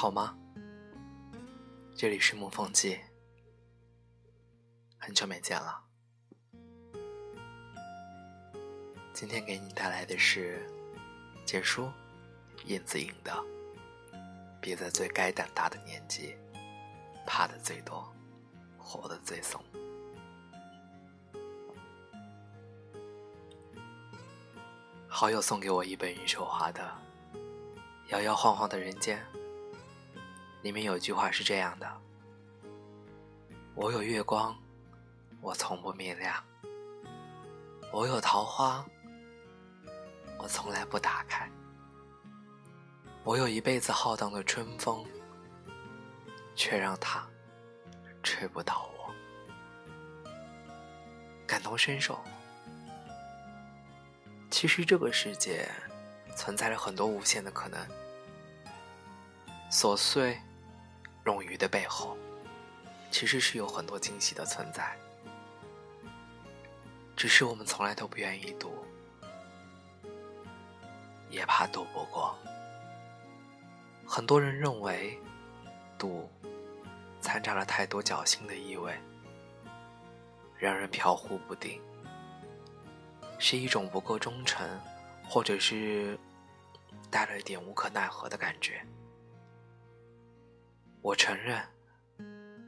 好吗？这里是木风记，很久没见了。今天给你带来的是简书尹子颖的《别在最该胆大的年纪，怕的最多，活得最怂》。好友送给我一本余秀华的《摇摇晃晃的人间》。里面有句话是这样的：“我有月光，我从不明亮；我有桃花，我从来不打开；我有一辈子浩荡的春风，却让它吹不倒我。”感同身受。其实这个世界存在着很多无限的可能，琐碎。冗余的背后，其实是有很多惊喜的存在，只是我们从来都不愿意读，也怕读不过。很多人认为，读掺杂了太多侥幸的意味，让人飘忽不定，是一种不够忠诚，或者是带了一点无可奈何的感觉。我承认，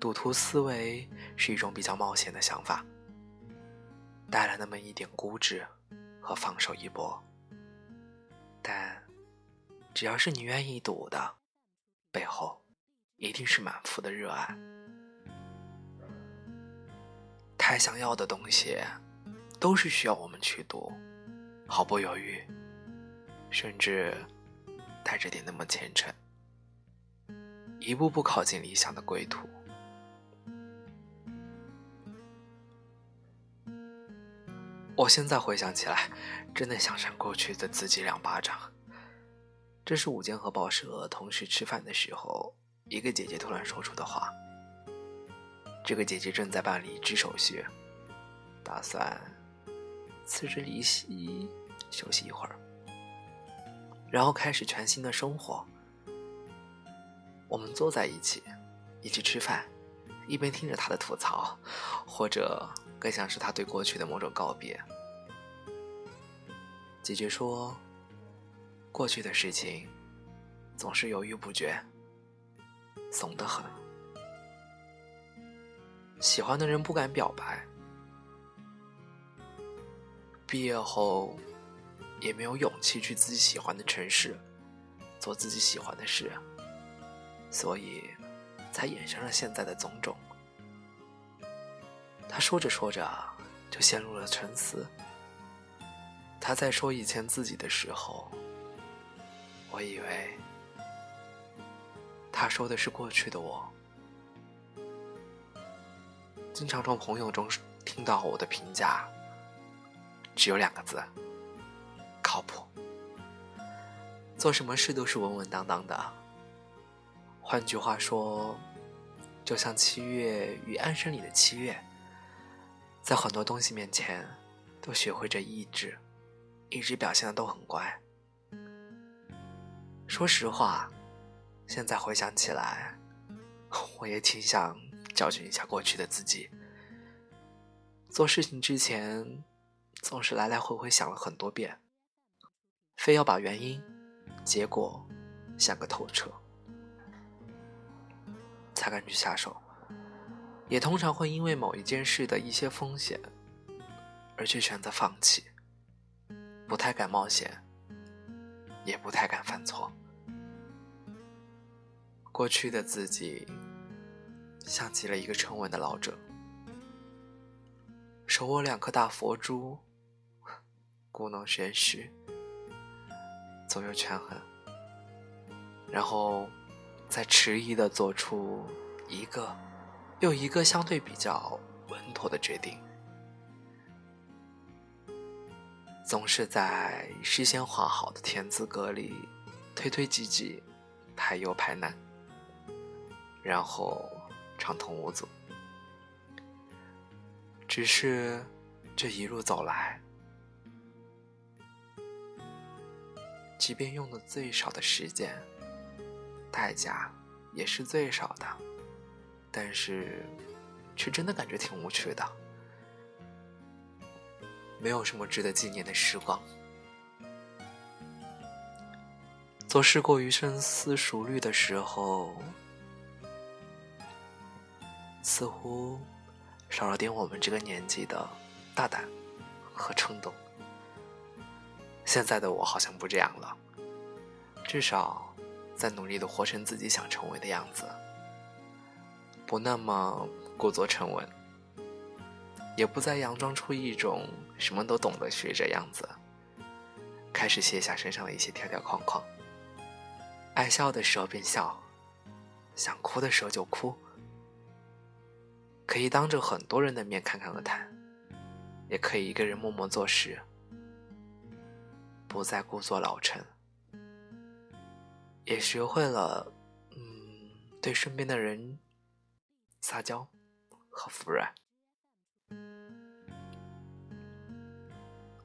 赌徒思维是一种比较冒险的想法，带了那么一点固执和放手一搏。但只要是你愿意赌的，背后一定是满腹的热爱。太想要的东西，都是需要我们去赌，毫不犹豫，甚至带着点那么虔诚。一步步靠近理想的归途。我现在回想起来，真的想扇过去的自己两巴掌。这是午间和报社同事吃饭的时候，一个姐姐突然说出的话。这个姐姐正在办离职手续，打算辞职离席休息一会儿，然后开始全新的生活。我们坐在一起，一起吃饭，一边听着他的吐槽，或者更像是他对过去的某种告别。姐姐说：“过去的事情总是犹豫不决，怂得很。喜欢的人不敢表白，毕业后也没有勇气去自己喜欢的城市，做自己喜欢的事。”所以，才衍生了现在的种种。他说着说着，就陷入了沉思。他在说以前自己的时候，我以为他说的是过去的我。经常从朋友中听到我的评价，只有两个字：靠谱。做什么事都是稳稳当当的。换句话说，就像七月与安生里的七月，在很多东西面前都学会着抑制，一直表现的都很乖。说实话，现在回想起来，我也挺想教训一下过去的自己。做事情之前，总是来来回回想了很多遍，非要把原因、结果想个透彻。才敢去下手，也通常会因为某一件事的一些风险，而去选择放弃。不太敢冒险，也不太敢犯错。过去的自己，像极了一个沉稳的老者，手握两颗大佛珠，故弄玄虚，左右权衡，然后。在迟疑的做出一个又一个相对比较稳妥的决定，总是在事先画好的田字格里推推挤挤，排忧排难，然后畅通无阻。只是这一路走来，即便用的最少的时间。代价也是最少的，但是却真的感觉挺无趣的，没有什么值得纪念的时光。做事过于深思熟虑的时候，似乎少了点我们这个年纪的大胆和冲动。现在的我好像不这样了，至少在努力的活成自己想成为的样子，不那么故作沉稳，也不再佯装出一种什么都懂的学者样子，开始卸下身上的一些条条框框。爱笑的时候便笑，想哭的时候就哭，可以当着很多人的面侃侃而谈，也可以一个人默默做事，不再故作老成，也学会了，嗯，对身边的人撒娇和服软。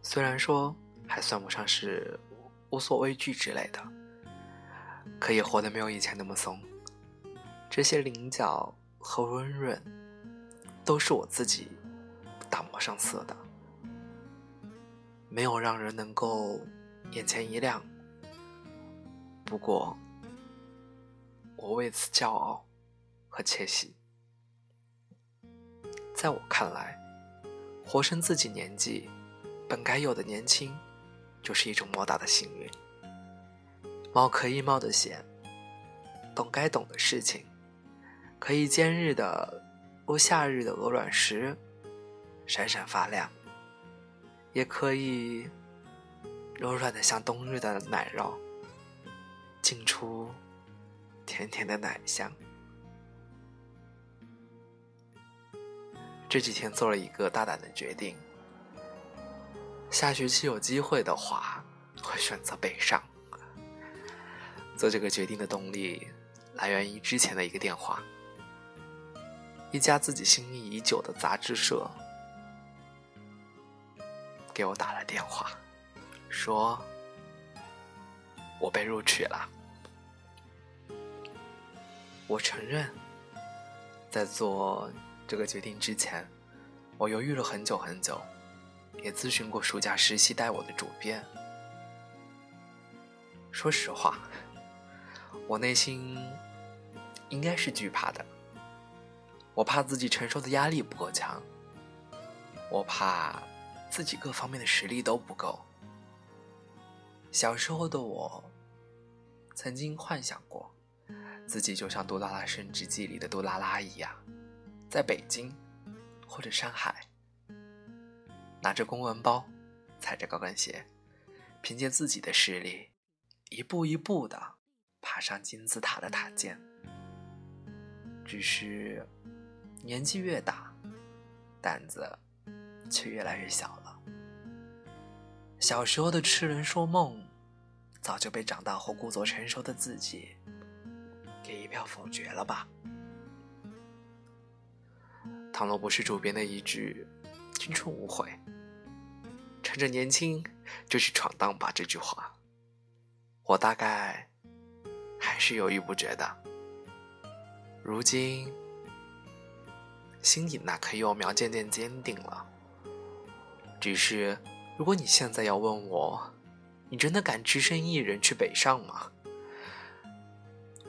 虽然说还算不上是无所畏惧之类的。可以活得没有以前那么松，这些棱角和温润，都是我自己打磨上色的，没有让人能够眼前一亮。不过，我为此骄傲和窃喜。在我看来，活成自己年纪本该有的年轻，就是一种莫大的幸运。冒可以冒的险，懂该懂的事情，可以坚日的如夏日的鹅卵石，闪闪发亮；也可以柔软的像冬日的奶酪，浸出甜甜的奶香。这几天做了一个大胆的决定，下学期有机会的话，会选择北上。做这个决定的动力来源于之前的一个电话，一家自己心仪已久的杂志社给我打了电话，说我被录取了。我承认，在做这个决定之前，我犹豫了很久很久，也咨询过暑假实习带我的主编。说实话。我内心应该是惧怕的，我怕自己承受的压力不够强，我怕自己各方面的实力都不够。小时候的我，曾经幻想过，自己就像《杜拉拉升职记》里的杜拉拉一样，在北京或者上海，拿着公文包，踩着高跟鞋，凭借自己的实力，一步一步的。爬上金字塔的塔尖，只是年纪越大，胆子却越来越小了。小时候的痴人说梦，早就被长大后故作成熟的自己要否决了吧？倘若不是主编的一句“青春无悔，趁着年轻就去闯荡吧”这句话，我大概。还是犹豫不决的。如今，心底那颗幼苗渐渐坚定了。只是，如果你现在要问我，你真的敢只身一人去北上吗？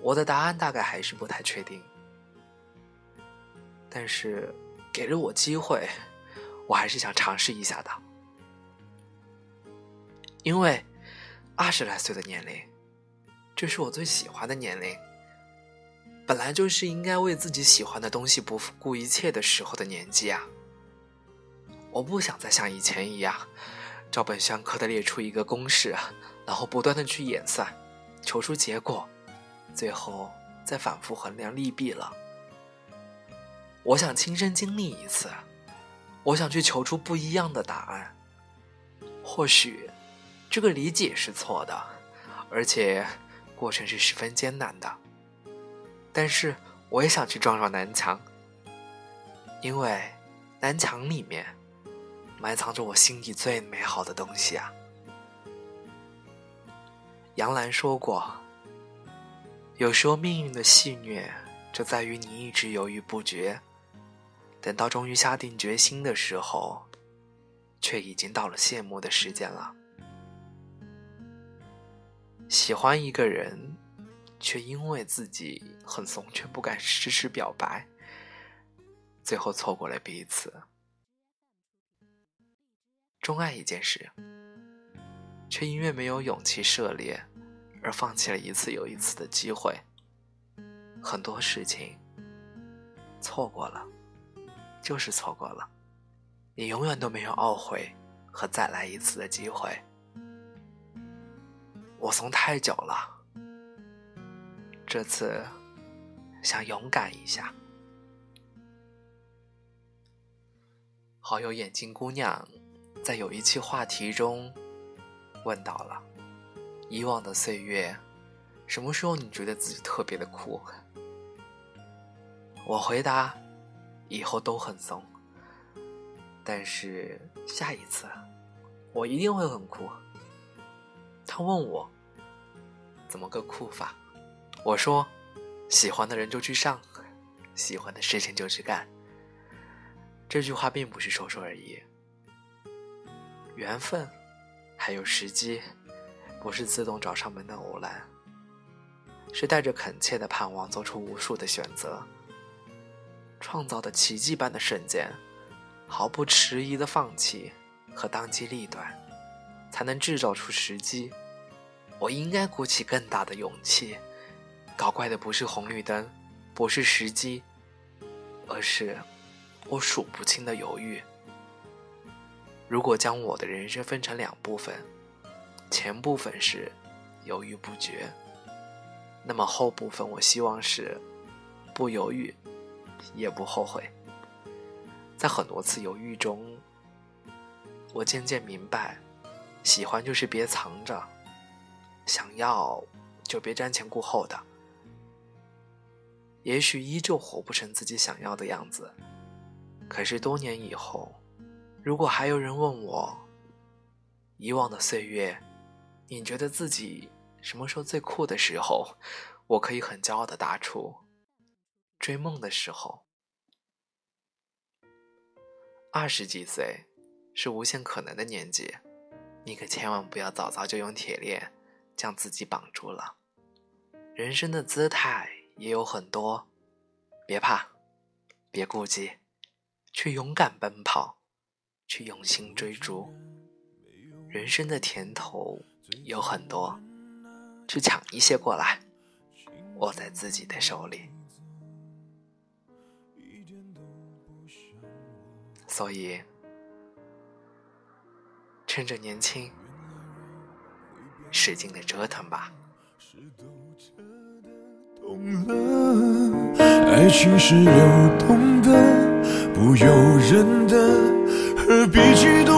我的答案大概还是不太确定。但是，给了我机会，我还是想尝试一下的。因为，二十来岁的年龄。这是我最喜欢的年龄，本来就是应该为自己喜欢的东西不顾一切的时候的年纪啊！我不想再像以前一样，照本宣科的列出一个公式，然后不断的去演算，求出结果，最后再反复衡量利弊了。我想亲身经历一次，我想去求出不一样的答案。或许，这个理解是错的，而且。过程是十分艰难的，但是我也想去撞撞南墙，因为南墙里面埋藏着我心底最美好的东西啊。杨澜说过：“有时候命运的戏虐就在于你一直犹豫不决，等到终于下定决心的时候，却已经到了谢幕的时间了。喜欢一个人，却因为自己很怂，却不敢迟迟表白，最后错过了彼此。钟爱一件事，却因为没有勇气涉猎。而放弃了一次又一次的机会，很多事情错过了，就是错过了，你永远都没有懊悔和再来一次的机会。我怂太久了，这次想勇敢一下。好友眼镜姑娘在有一期话题中问到了。以往的岁月，什么时候你觉得自己特别的酷？我回答：以后都很怂。但是下一次，我一定会很酷。他问我：怎么个酷法？我说：喜欢的人就去上，喜欢的事情就去干。这句话并不是说说而已，缘分，还有时机。不是自动找上门的偶然，是带着恳切的盼望做出无数的选择，创造的奇迹般的瞬间，毫不迟疑的放弃和当机立断，才能制造出时机。我应该鼓起更大的勇气，搞怪的不是红绿灯，不是时机，而是我数不清的犹豫。如果将我的人生分成两部分。前部分是犹豫不决，那么后部分我希望是不犹豫，也不后悔。在很多次犹豫中，我渐渐明白，喜欢就是别藏着，想要就别瞻前顾后的。也许依旧活不成自己想要的样子，可是多年以后，如果还有人问我，以往的岁月。你觉得自己什么时候最酷的时候？我可以很骄傲的答出：追梦的时候。二十几岁是无限可能的年纪，你可千万不要早早就用铁链将自己绑住了。人生的姿态也有很多，别怕，别顾忌，去勇敢奔跑，去用心追逐。人生的甜头。有很多，去抢一些过来，握在自己的手里。所以，趁着年轻，使劲的折腾吧。爱情是流动的，不由人的，何必激动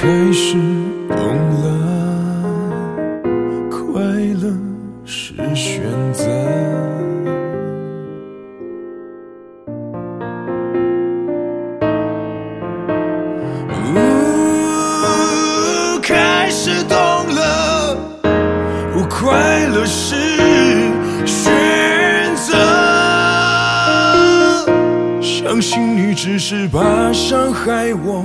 开始懂了，快乐是选择。开始懂了，快乐是选择。相信你只是怕伤害我。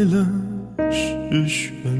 快乐是选